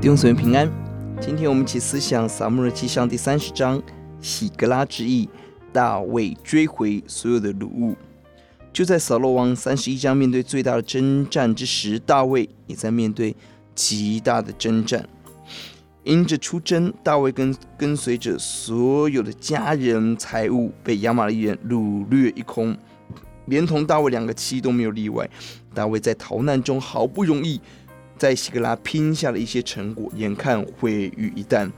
弟兄姊妹平安，今天我们一起思想撒母耳记上第三十章，喜格拉之役，大卫追回所有的掳物。就在扫罗王三十一章面对最大的征战之时，大卫也在面对极大的征战。因着出征，大卫跟跟随着所有的家人财物被亚玛力人掳掠一空，连同大卫两个妻都没有例外。大卫在逃难中好不容易。在希格拉拼下了一些成果，眼看毁于一旦，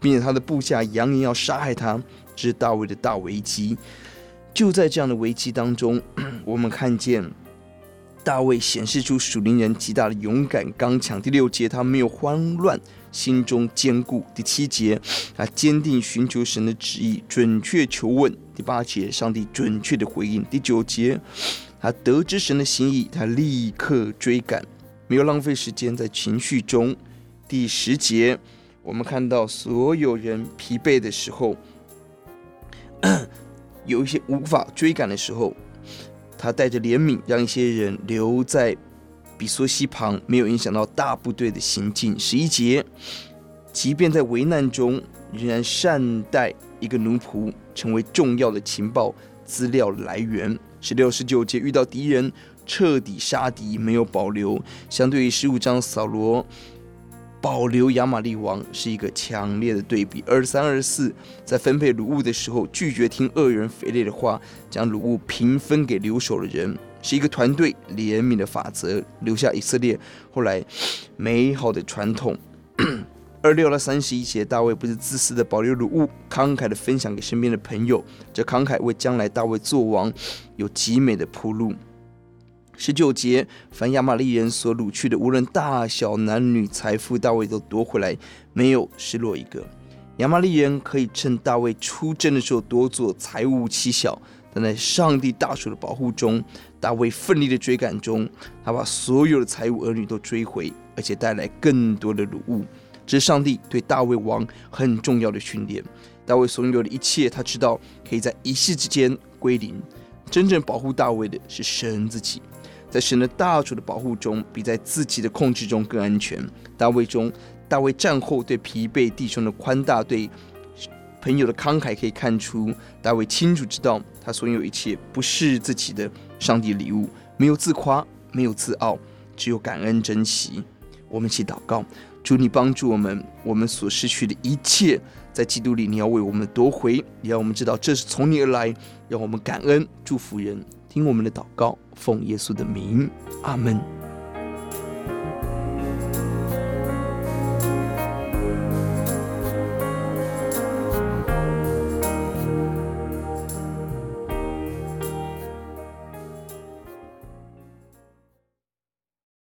并且他的部下扬言要杀害他，这是大卫的大危机。就在这样的危机当中，我们看见大卫显示出属灵人极大的勇敢刚强。第六节，他没有慌乱，心中坚固。第七节，他坚定寻求神的旨意，准确求问。第八节，上帝准确的回应。第九节，他得知神的心意，他立刻追赶。没有浪费时间在情绪中。第十节，我们看到所有人疲惫的时候，有一些无法追赶的时候，他带着怜悯，让一些人留在比索溪旁，没有影响到大部队的行进。十一节，即便在危难中，仍然善待一个奴仆，成为重要的情报资料来源。十六、十九节，遇到敌人。彻底杀敌，没有保留。相对于十五章扫罗保留亚玛力王，是一个强烈的对比。二十三、二十四，在分配掳物的时候，拒绝听恶人腓利的话，将掳物平分给留守的人，是一个团队怜悯的法则，留下以色列后来美好的传统。二六到三十一节，大卫不是自私的保留掳物，慷慨的分享给身边的朋友，这慷慨为将来大卫做王有极美的铺路。十九节，凡亚玛力人所掳去的，无论大小男女财富，大卫都夺回来，没有失落一个。亚玛力人可以趁大卫出征的时候夺走财物妻小，但在上帝大手的保护中，大卫奋力的追赶中，他把所有的财物儿女都追回，而且带来更多的掳物。这是上帝对大卫王很重要的训练。大卫所拥有的一切，他知道可以在一夕之间归零。真正保护大卫的是神自己。在神的大主的保护中，比在自己的控制中更安全。大卫中，大卫战后对疲惫弟兄的宽大，对朋友的慷慨，可以看出大卫清楚知道，他所有一切不是自己的上帝礼物，没有自夸，没有自傲，只有感恩珍惜。我们一起祷告，主你帮助我们，我们所失去的一切，在基督里你要为我们夺回，也让我们知道这是从你而来，让我们感恩祝福人。听我们的祷告，奉耶稣的名，阿门。